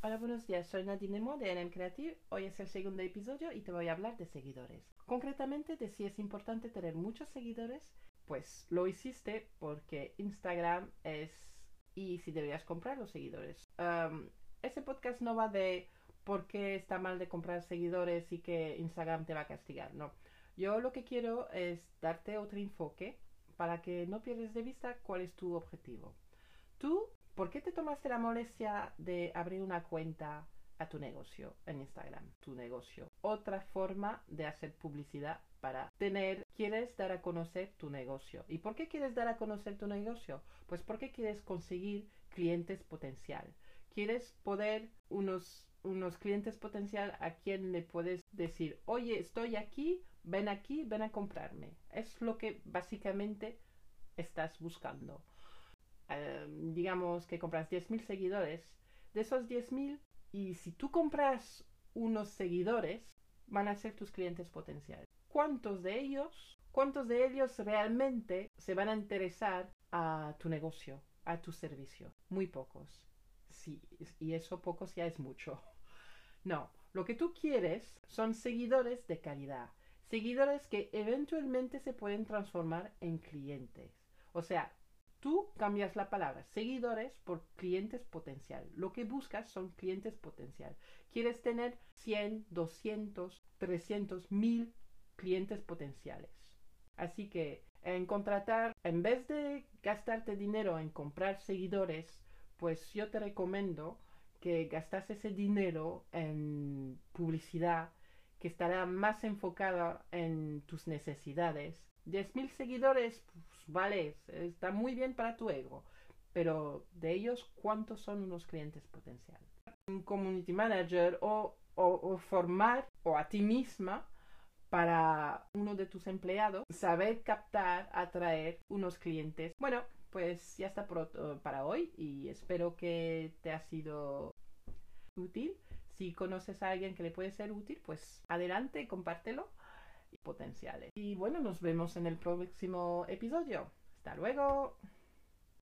Hola, buenos días. Soy Nadine Mo de NM Creative. Hoy es el segundo episodio y te voy a hablar de seguidores. Concretamente de si es importante tener muchos seguidores. Pues lo hiciste porque Instagram es y si deberías comprar los seguidores. Um, ese podcast no va de por qué está mal de comprar seguidores y que Instagram te va a castigar. No. Yo lo que quiero es darte otro enfoque para que no pierdas de vista cuál es tu objetivo. Tú ¿por qué te tomaste la molestia de abrir una cuenta a tu negocio en Instagram? Tu negocio. Otra forma de hacer publicidad para tener, quieres dar a conocer tu negocio. ¿Y por qué quieres dar a conocer tu negocio? Pues porque quieres conseguir clientes potencial. Quieres poder unos, unos clientes potencial a quien le puedes decir, oye, estoy aquí, ven aquí, ven a comprarme. Es lo que básicamente estás buscando. Em, digamos que compras 10.000 seguidores, de esos 10.000, y si tú compras unos seguidores, van a ser tus clientes potenciales. ¿Cuántos de ellos, cuántos de ellos realmente se van a interesar a tu negocio, a tu servicio? Muy pocos. Sí, y eso pocos ya es mucho. No, lo que tú quieres son seguidores de calidad, seguidores que eventualmente se pueden transformar en clientes. O sea, Tú cambias la palabra seguidores por clientes potencial. Lo que buscas son clientes potencial. Quieres tener 100, 200, 300, 1000 clientes potenciales. Así que en contratar, en vez de gastarte dinero en comprar seguidores, pues yo te recomiendo que gastas ese dinero en publicidad que estará más enfocada en tus necesidades 10.000 seguidores, pues vale, está muy bien para tu ego, pero de ellos, ¿cuántos son unos clientes potenciales? Un community manager o, o, formar o a ti misma para uno de tus empleados, saber captar, atraer unos clientes. Bueno, pues ya está para hoy y espero que te ha sido útil. Si conoces a alguien que le puede ser útil, pues adelante, compártelo potenciales. Y bueno, nos vemos en el próximo episodio. Hasta luego.